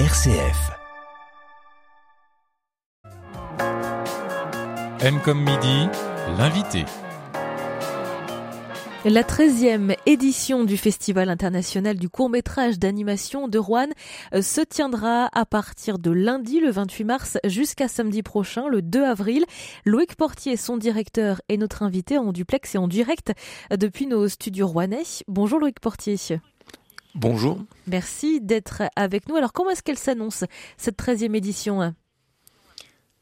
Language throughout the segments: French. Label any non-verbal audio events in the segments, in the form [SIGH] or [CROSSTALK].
RCF. M comme midi, l'invité. La 13e édition du Festival international du court-métrage d'animation de Rouen euh, se tiendra à partir de lundi le 28 mars jusqu'à samedi prochain le 2 avril. Loïc Portier, son directeur, est notre invité en duplex et en direct euh, depuis nos studios rouennais. Bonjour Loïc Portier. Bonjour. Merci d'être avec nous. Alors comment est-ce qu'elle s'annonce cette 13e édition?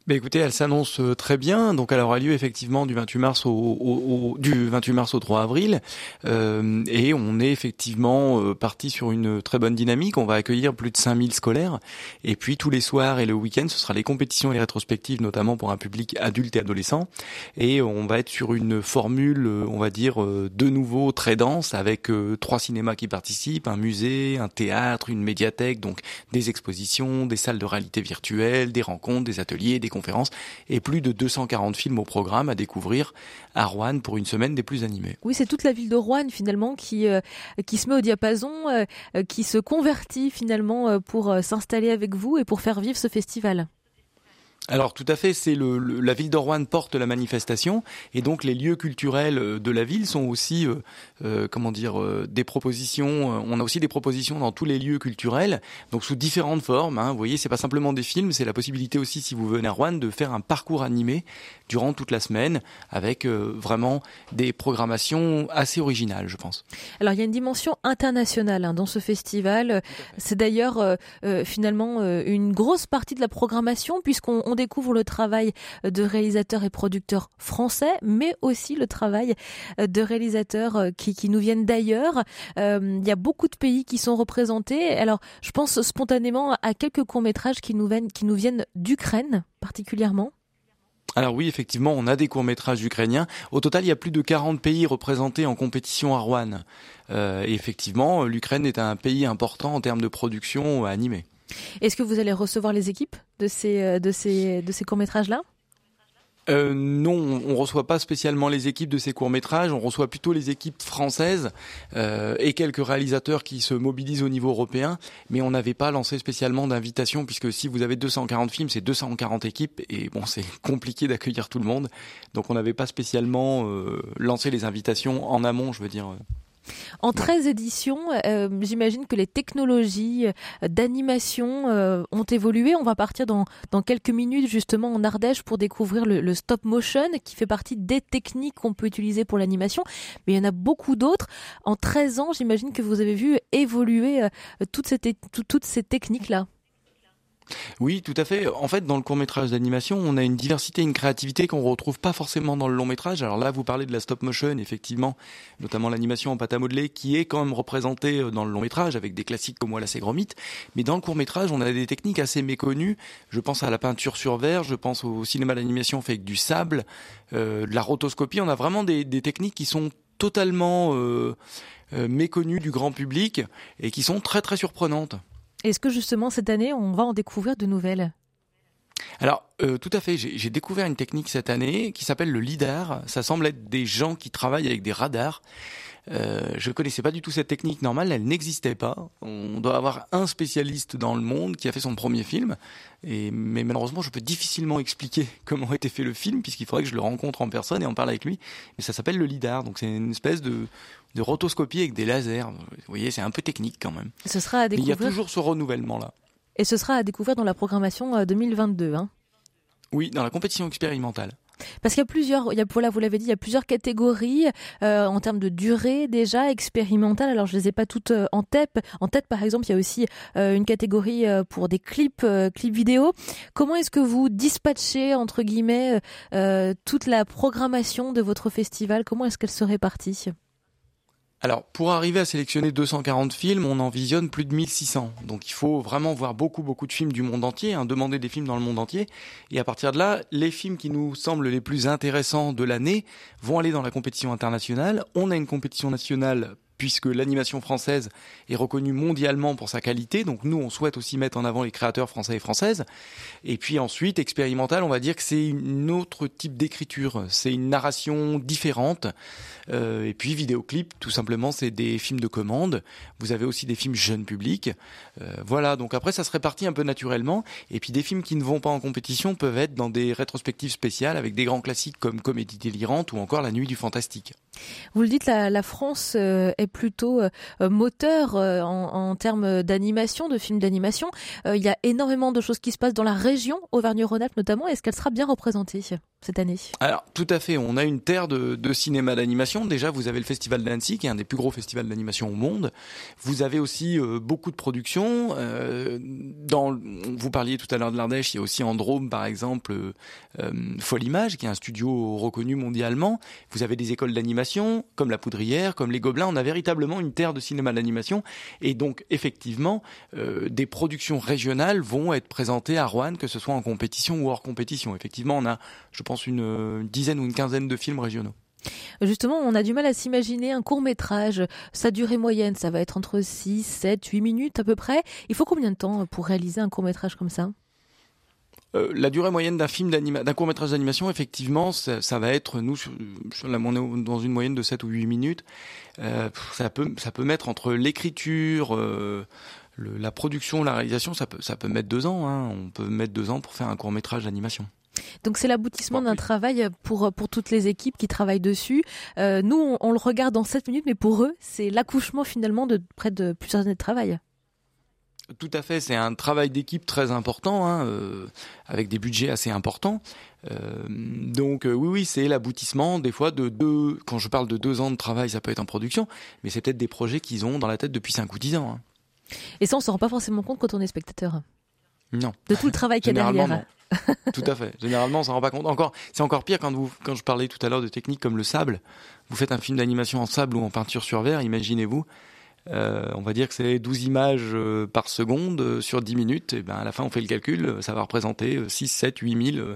Bah écoutez, elle s'annonce euh, très bien. Donc elle aura lieu effectivement du 28 mars au, au, du 28 mars au 3 avril, euh, et on est effectivement euh, parti sur une très bonne dynamique. On va accueillir plus de 5000 scolaires, et puis tous les soirs et le week-end, ce sera les compétitions et les rétrospectives, notamment pour un public adulte et adolescent. Et on va être sur une formule, euh, on va dire de nouveau très dense, avec trois cinémas qui participent, un musée, un théâtre, une médiathèque, donc des expositions, des salles de réalité virtuelle, des rencontres, des ateliers, des conférences et plus de 240 films au programme à découvrir à Rouen pour une semaine des plus animés. Oui, c'est toute la ville de Rouen finalement qui euh, qui se met au diapason, euh, euh, qui se convertit finalement pour s'installer avec vous et pour faire vivre ce festival. Alors tout à fait, c'est le, la ville Rouen porte la manifestation et donc les lieux culturels euh, de la ville sont aussi, euh, euh, comment dire, des propositions. on a aussi des propositions dans tous les lieux culturels, donc sous différentes formes. Hein. Vous voyez, c'est pas simplement des films, c'est la possibilité aussi, si vous venez à Rouen, de faire un parcours animé durant toute la semaine avec vraiment des programmations assez originales, je pense. Alors il y a une dimension internationale hein, dans ce festival. C'est d'ailleurs finalement une grosse partie de la programmation puisqu'on on découvre le travail de réalisateurs et producteurs français, mais aussi le travail de réalisateurs euh, qui, nous viennent d'ailleurs. Euh, il y a beaucoup de pays qui sont représentés. Alors, je pense spontanément à quelques courts-métrages qui nous viennent, qui nous viennent d'Ukraine particulièrement. Alors oui, effectivement, on a des courts-métrages ukrainiens. Au total, il y a plus de 40 pays représentés en compétition à Rouen. Euh, et effectivement, l'Ukraine est un pays important en termes de production animée. Est-ce que vous allez recevoir les équipes de ces, euh, de ces, de ces courts-métrages-là? Euh, non, on reçoit pas spécialement les équipes de ces courts métrages, on reçoit plutôt les équipes françaises euh, et quelques réalisateurs qui se mobilisent au niveau européen, mais on n'avait pas lancé spécialement d'invitation puisque si vous avez 240 films, c'est 240 équipes et bon, c'est [LAUGHS] compliqué d'accueillir tout le monde, donc on n'avait pas spécialement lancé les invitations en amont, je veux dire. En 13 éditions, euh, j'imagine que les technologies euh, d'animation euh, ont évolué. On va partir dans, quelques minutes justement en Ardèche pour découvrir le, stop motion qui fait partie des techniques qu'on peut utiliser pour l'animation. Mais il y en a beaucoup d'autres. En 13 ans, j'imagine que vous avez vu évoluer toutes ces techniques-là. Oui, tout à fait. En fait, dans le court métrage d'animation, on a une diversité, une créativité qu'on retrouve pas forcément dans le long métrage. Alors là, vous parlez de la stop motion, effectivement, notamment l'animation en pâte à modeler, qui est quand même représentée euh, dans le long métrage avec des classiques comme Wallace et Gromit. Mais dans le court métrage, on a des techniques assez méconnues. Je pense à la peinture sur verre, je pense au cinéma d'animation fait avec du sable, euh, de la rotoscopie. On a vraiment des, techniques qui sont totalement euh, méconnues du grand public et qui sont très très surprenantes. Est-ce que justement cette année, on va en découvrir de nouvelles? Alors, euh, tout à fait. J'ai découvert une technique cette année qui s'appelle le LIDAR. Ça semble être des gens qui travaillent avec des radars. Euh, je ne connaissais pas du tout cette technique normale, elle n'existait pas. On doit avoir un spécialiste dans le monde qui a fait son premier film, et, mais malheureusement je peux difficilement expliquer [LAUGHS] comment a été fait le film, puisqu'il faudrait que je le rencontre en personne et en parle avec lui. Mais ça s'appelle le LIDAR, donc c'est une espèce de, de rotoscopie avec des lasers. Vous voyez, c'est un peu technique quand même. Ce sera à découvrir. il y a toujours ce renouvellement-là. Et ce sera à découvrir dans la programmation 2022. Euh, hein oui, dans la compétition expérimentale. Parce qu'il y a plusieurs, il y a, voilà, vous l'avez dit, il y a plusieurs catégories euh, en termes de durée déjà expérimentale. Alors je les ai pas toutes euh, en tête. En tête, par exemple, il y a aussi une catégorie pour des clips, clips vidéo. Comment est-ce que vous dispatchez entre guillemets toute la programmation de votre festival? Comment est-ce qu'elle se répartit alors, pour arriver à sélectionner 240 films, on en visionne plus de 1600. Donc, il faut vraiment voir beaucoup, beaucoup de films du monde entier, hein, demander des films dans le monde entier. Et à partir de là, les films qui nous semblent les plus intéressants de l'année vont aller dans la compétition internationale. On a une compétition nationale puisque l'animation française est reconnue mondialement pour sa qualité. Donc nous, on souhaite aussi mettre en avant les créateurs français et françaises. Et puis ensuite, expérimental, on va dire que c'est une autre type d'écriture. C'est une narration différente. Euh, et puis vidéoclip, tout simplement, c'est des films de commande. Vous avez aussi des films jeunes publics. Euh, voilà, donc après, ça se répartit un peu naturellement. Et puis des films qui ne vont pas en compétition peuvent être dans des rétrospectives spéciales avec des grands classiques comme Comédie délirante ou encore La nuit du fantastique. Vous le dites, la, France euh, est plutôt euh, moteur euh, en, en, termes d'animation, de films d'animation. il y a énormément de choses qui se passent dans la région Auvergne-Rhône-Alpes notamment. Est-ce qu'elle sera bien représentée? Cette année Alors tout à fait, on a une terre de, cinéma d'animation. Déjà, vous avez le Festival d'Annecy, qui est un des plus gros festivals d'animation au monde. Vous avez aussi euh, beaucoup de productions. Euh, dans, vous parliez tout à l'heure de l'Ardèche, il y a aussi en par exemple, euh, Folle Image, qui est un studio reconnu mondialement. Vous avez des écoles d'animation, comme La Poudrière, comme Les Gobelins. On a véritablement une terre de cinéma d'animation. Et donc, effectivement, des productions régionales vont être présentées à Rouen, que ce soit en compétition ou hors compétition. Effectivement, on a, je pense, une dizaine ou une quinzaine de films régionaux. Justement, on a du mal à s'imaginer un court métrage. Sa durée moyenne, ça va être entre 6, 7, 8 minutes à peu près. Il faut combien de temps pour réaliser un court métrage comme ça? Euh, la durée moyenne d'un film d'un court métrage d'animation, effectivement, ça, ça, va être nous sur, sur la, on est dans une moyenne de 7 ou 8 minutes. Euh, ça peut ça peut mettre entre l'écriture, euh, la production, la réalisation, ça peut ça peut mettre deux ans. Hein. On peut mettre deux ans pour faire un court métrage d'animation. Donc c'est l'aboutissement d'un travail pour pour toutes les équipes qui travaillent dessus. Euh, nous, on, on, le regarde en 7 minutes, mais pour eux, c'est l'accouchement finalement de près de plusieurs années de travail. Tout à fait, c'est un travail d'équipe très important, hein, euh, avec des budgets assez importants. Euh, donc euh, oui, oui, c'est l'aboutissement des fois de deux. Quand je parle de deux ans de travail, ça peut être en production, mais c'est peut-être des projets qu'ils ont dans la tête depuis cinq ou dix ans. Hein. Et ça, on s'en rend pas forcément compte quand on est spectateur. Non. De tout le travail qu'il y a derrière. Non. tout à fait. Généralement, on s'en rend pas compte. Encore, c'est encore pire quand vous, quand je parlais tout à l'heure de techniques comme le sable. Vous faites un film d'animation en sable ou en peinture sur verre, imaginez-vous. Euh, on va dire que c'est 12 images euh, par seconde euh, sur 10 minutes. Et ben à la fin, on fait le calcul, ça va représenter 6, 7, 8 000,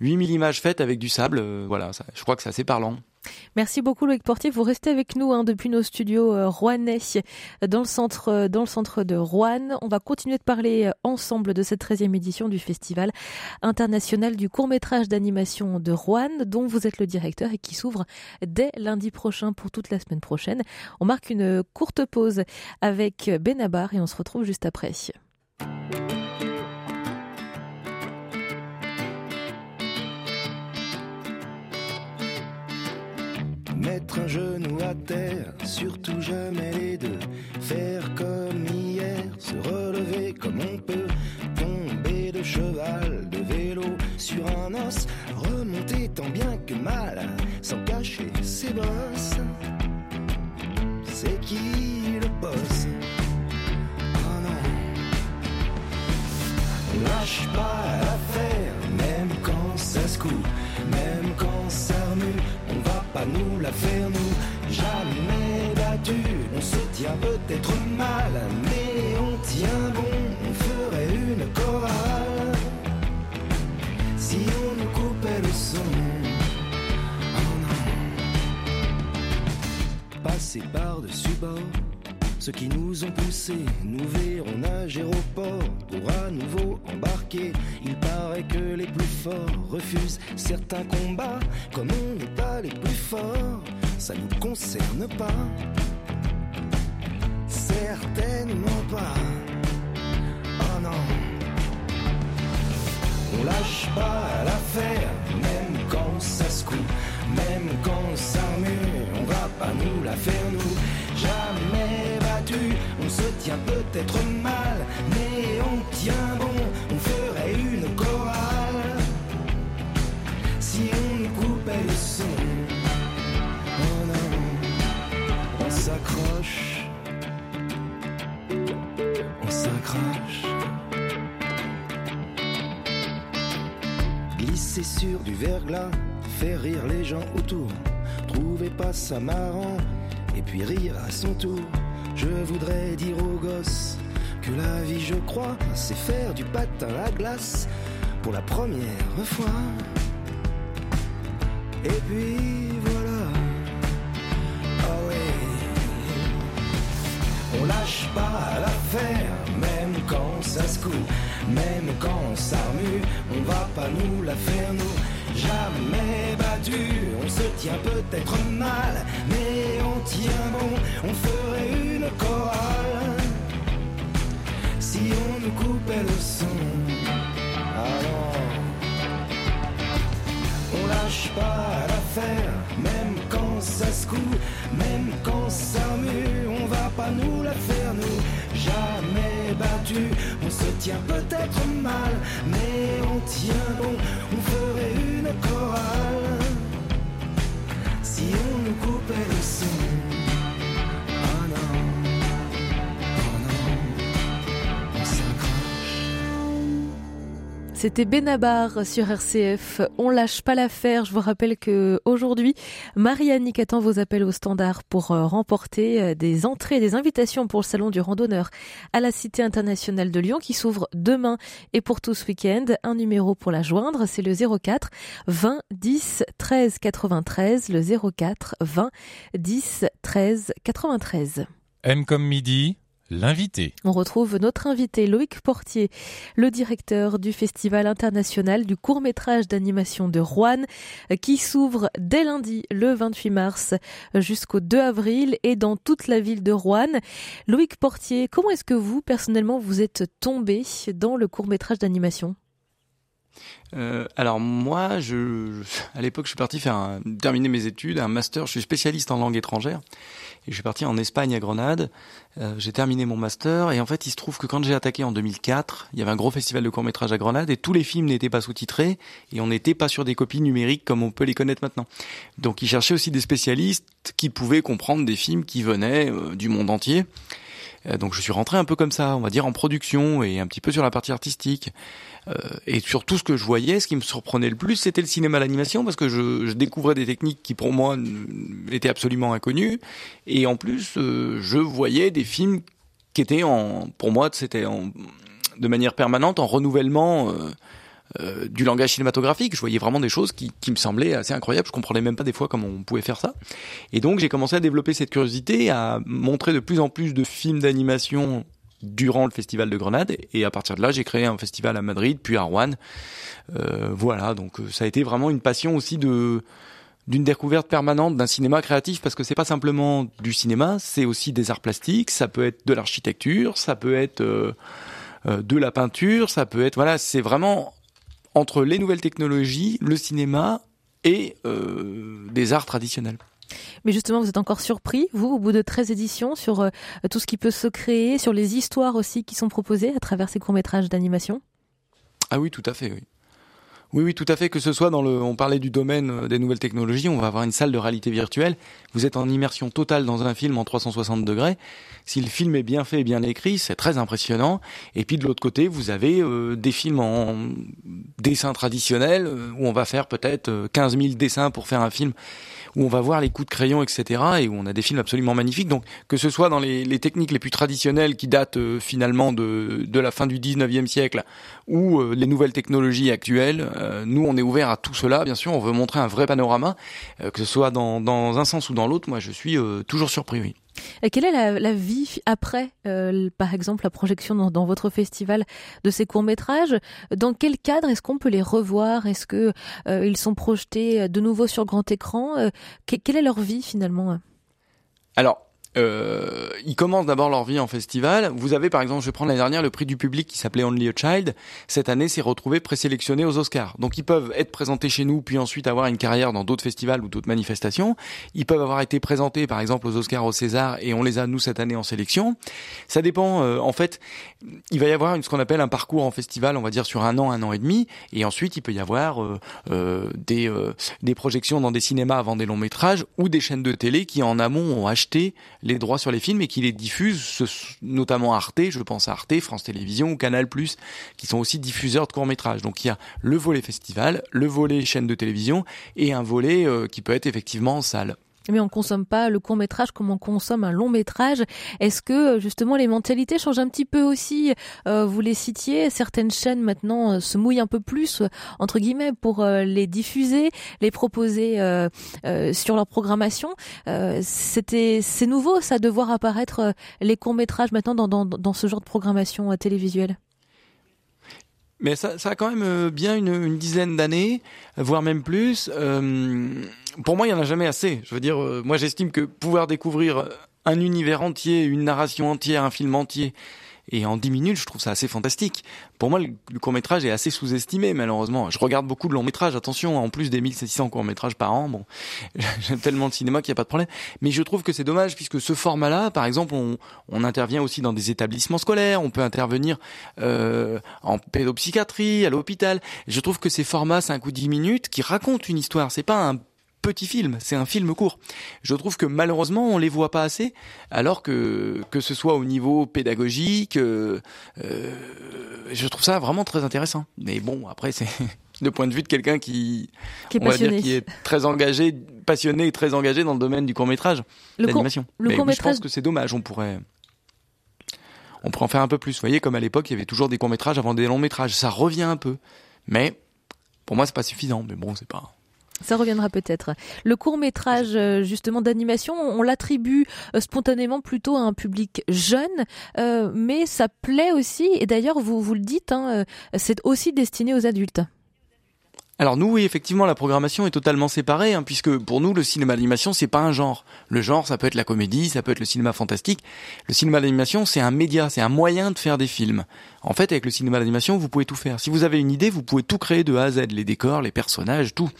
8 000 images faites avec du sable. voilà, ça, je crois que c'est assez parlant. Merci beaucoup Loïc Portier. Vous restez avec nous hein, depuis nos studios euh, rouennais dans le centre euh, dans le centre de Rouen. On va continuer de parler euh, ensemble de cette 13e édition du Festival international du court-métrage d'animation de Rouen dont vous êtes le directeur et qui s'ouvre dès lundi prochain pour toute la semaine prochaine. On marque une courte pause avec Benabar et on se retrouve juste après. Mettre un genou à terre, surtout jamais les deux. Faire comme hier, se relever comme on peut. Tomber de cheval, de vélo, sur un os. Remonter tant bien que mal, sans cacher ses bosses. C'est qui le boss? Oh non. Lâche pas l'affaire, même quand ça se coupe, nous la faire nous jamais battu. On se tient peut-être mal, mais on tient bon. On ferait une chorale si on nous coupait le son. Oh. Passer par-dessus bord. Ceux qui nous ont poussés, nous verront nager au port pour à nouveau embarquer. Il paraît que les plus forts refusent certains combats. Comme on n'est pas les plus forts, ça nous concerne pas. Certainement tient peut-être mal, mais on tient bon, on ferait une chorale. Si on coupait le son, oh non, on s'accroche, on s'accroche. Glisser sur du verglas, faire rire les gens autour. Trouvez pas ça marrant, et puis rire à son tour. Je voudrais dire aux gosses que la vie, je crois, c'est faire du patin à glace pour la première fois. Et puis voilà. Oh oui. On lâche pas l'affaire, même quand ça se coule, même quand on s'armure, on va pas nous la faire nous. Jamais battu, on se tient peut-être mal, mais on tient bon, on ferait une on lâche pas l'affaire, même quand ça se coule, même quand ça mue, on va pas nous la faire nous. Jamais battu, on se tient peut-être mal, mais on tient bon, C'était Benabar sur RCF. On lâche pas l'affaire. Je vous rappelle que aujourd'hui, Marianne attend vos appels au standard pour euh, remporter euh, des entrées, des invitations pour le salon du randonneur à la Cité internationale de Lyon qui s'ouvre demain et pour tout ce week-end. Un numéro pour la joindre, c'est le 04 20 10 13 93, le 04 20 10 13 93. M comme midi, l'invité. On retrouve notre invité Loïc Portier, le directeur du Festival international du court-métrage d'animation de Rouen, qui s'ouvre dès lundi le 28 mars jusqu'au 2 avril et dans toute la ville de Rouen. Loïc Portier, comment est-ce que vous, personnellement, vous êtes tombé dans le court-métrage d'animation? Euh, alors moi, je, à l'époque, je suis parti faire un, terminer mes études, un master. Je suis spécialiste en langue étrangère je suis parti en Espagne à Grenade. Euh, j'ai terminé mon master et en fait, il se trouve que quand j'ai attaqué en 2004, il y avait un gros festival de court métrage à Grenade et tous les films n'étaient pas sous-titrés et on n'était pas sur des copies numériques comme on peut les connaître maintenant. Donc, ils cherchaient aussi des spécialistes qui pouvaient comprendre des films qui venaient euh, du monde entier. Euh, donc je suis rentré un peu comme ça, on va dire en production et un petit peu sur la partie artistique. Euh, et sur tout ce que je voyais, ce qui me surprenait le plus, c'était le cinéma l'animation parce que je, je, découvrais des techniques qui pour moi étaient absolument inconnues. Et en plus, euh, je voyais des films qui étaient en, pour moi, c'était de manière permanente en renouvellement. Euh, du langage cinématographique. Je voyais vraiment des choses qui, qui, me semblaient assez incroyables. Je comprenais même pas des fois comment on pouvait faire ça. Et donc j'ai commencé à développer cette curiosité, à montrer de plus en plus de films d'animation durant le festival de Grenade. Et à partir de là, j'ai créé un festival à Madrid, puis à Rouen. Euh, voilà, donc euh, ça a été vraiment une passion aussi de d'une découverte permanente d'un cinéma créatif parce que c'est pas simplement du cinéma, c'est aussi des arts plastiques, ça peut être de l'architecture, ça peut être euh, de la peinture, ça peut être voilà, c'est vraiment entre les nouvelles technologies, le cinéma et euh, des arts traditionnels. Mais justement, vous êtes encore surpris, vous, au bout de 13 éditions, sur euh, tout ce qui peut se créer, sur les histoires aussi qui sont proposées à travers ces courts-métrages d'animation? Ah oui, tout à fait, oui. Oui, oui, tout à fait. Que ce soit dans le, on parlait du domaine des nouvelles technologies, on va avoir une salle de réalité virtuelle. Vous êtes en immersion totale dans un film en 360 degrés. Si le film est bien fait et bien écrit, c'est très impressionnant. Et puis de l'autre côté, vous avez euh, des films en dessin traditionnel euh, où on va faire peut-être 15 000 dessins pour faire un film où on va voir les coups de crayon, etc. et où on a des films absolument magnifiques. Donc que ce soit dans les, les techniques les plus traditionnelles qui datent euh, finalement de, de la fin du 19e siècle ou euh, les nouvelles technologies actuelles, euh, nous on est ouvert à tout cela. Bien sûr, on veut montrer un vrai panorama, euh, que ce soit dans, dans un sens ou dans l'autre. Moi, je suis euh, toujours surpris. Oui. Et quelle est la, la vie après, euh, par exemple, la projection dans, dans, votre festival de ces courts métrages Dans quel cadre est-ce qu'on peut les revoir? Est-ce que euh, ils sont projetés de nouveau sur grand écran? Euh, que, Quelle est leur vie finalement Alors. Euh, ils commencent d'abord leur vie en festival. Vous avez par exemple, je vais prendre l'année dernière le prix du public qui s'appelait Only a Child. Cette année, s'est retrouvé présélectionné aux Oscars. Donc ils peuvent être présentés chez nous, puis ensuite avoir une carrière dans d'autres festivals ou d'autres manifestations. Ils peuvent avoir été présentés par exemple aux Oscars, au César, et on les a nous cette année en sélection. Ça dépend. Euh, en fait, il va y avoir ce qu'on appelle un parcours en festival, on va dire sur un an, un an et demi, et ensuite il peut y avoir euh, euh, des euh, des projections dans des cinémas avant des longs métrages ou des chaînes de télé qui en amont ont acheté les droits sur les films et qui les diffusent, notamment Arte, je pense à Arte, France Télévisions ou Canal+, qui sont aussi diffuseurs de courts-métrages. Donc il y a le volet festival, le volet chaîne de télévision et un volet euh, qui peut être effectivement en salle. Mais on consomme pas le court métrage comme on consomme un long métrage. Est-ce que justement les mentalités changent un petit peu aussi? Euh, Vous les citiez, certaines chaînes maintenant euh, se mouillent un peu plus entre guillemets pour euh, les diffuser, les proposer sur leur programmation. C'était c'est nouveau ça de voir apparaître les courts métrages maintenant dans, dans, dans ce genre de programmation télévisuelle? Mais ça, ça a quand même euh, bien une, une dizaine d'années, voire même plus. Euh, pour moi, il y en a jamais assez. Je veux dire, euh, moi, j'estime que pouvoir découvrir un univers entier, une narration entière, un film entier, et en 10 minutes, je trouve ça assez fantastique. Pour moi, le, court métrage est assez sous-estimé, malheureusement. Je regarde beaucoup de longs métrages, attention, en plus des 1600 courts métrages par an. Bon, [LAUGHS] j'aime tellement le cinéma qu'il n'y a pas de problème. Mais je trouve que c'est dommage puisque ce format-là, par exemple, on, on, intervient aussi dans des établissements scolaires, on peut intervenir euh, en pédopsychiatrie, à l'hôpital. Je trouve que ces formats 5 ou 10 minutes qui racontent une histoire, c'est pas un petit film, c'est un film court. Je trouve que malheureusement on les voit pas assez, alors que que ce soit au niveau pédagogique, euh, euh, je trouve ça vraiment très intéressant. Mais bon, après c'est [LAUGHS] le point de vue de quelqu'un qui, qui est, on va dire, qui est très engagé, passionné et très engagé dans le domaine du court métrage, l'animation. Le court métrage. Je pense que c'est dommage. On pourrait on pourrait en faire un peu plus. Vous voyez, comme à l'époque, il y avait toujours des courts métrages avant des longs métrages. Ça revient un peu, mais pour moi, c'est pas suffisant. Mais bon, c'est pas. Ça reviendra peut-être. Le court métrage euh, justement d'animation, on l'attribue euh, spontanément plutôt à un public jeune, euh, mais ça plaît aussi. Et d'ailleurs, vous vous le dites, hein, c'est aussi destiné aux adultes. Alors nous, oui, effectivement, la programmation est totalement séparée, hein, puisque pour nous, le cinéma d'animation, c'est pas un genre. Le genre, ça peut être la comédie, ça peut être le cinéma fantastique. Le cinéma d'animation, c'est un média, c'est un moyen de faire des films. En fait, avec le cinéma d'animation, vous pouvez tout faire. Si vous avez une idée, vous pouvez tout créer de A à Z, les décors, les personnages, tout.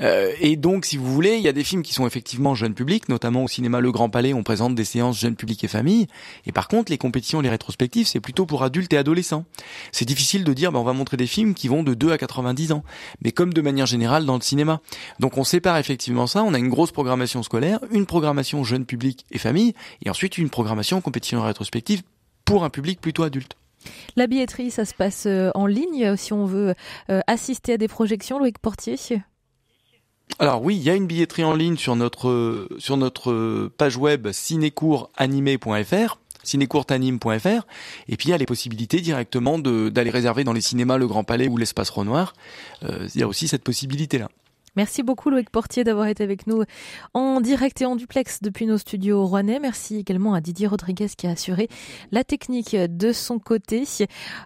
Euh, et donc, si vous voulez, il y a des films qui sont effectivement jeunes publics, notamment au cinéma Le Grand Palais, on présente des séances jeunes publics et familles. Et par contre, les compétitions, les rétrospectives, c'est plutôt pour adultes et adolescents. C'est difficile de dire, ben, on va montrer des films qui vont de 2 à 90 ans. Mais comme de manière générale dans le cinéma. Donc on sépare effectivement ça. On a une grosse programmation scolaire, une programmation jeune public et famille, et ensuite une programmation compétition rétrospective pour un public plutôt adulte. La billetterie, ça se passe euh, en ligne si on veut euh, assister à des projections, Loïc Portier? Alors oui, il y a une billetterie en ligne sur notre sur notre page web cinécourtanimé.fr cinécourtanime.fr et puis il y a les possibilités directement d'aller réserver dans les cinémas le Grand Palais ou l'espace Renoir. Euh, il y a aussi cette possibilité là. Merci beaucoup Loïc Portier d'avoir été avec nous en direct et en duplex depuis nos studios rouennais. Merci également à Didier Rodriguez qui a assuré la technique de son côté.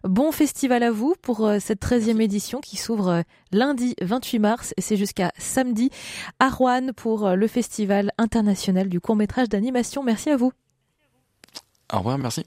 Bon festival à vous pour euh, cette 13e édition qui s'ouvre euh, lundi 28 mars et c'est jusqu'à samedi à Rouen pour le festival international du court métrage d'animation. Merci à vous. Au revoir, merci.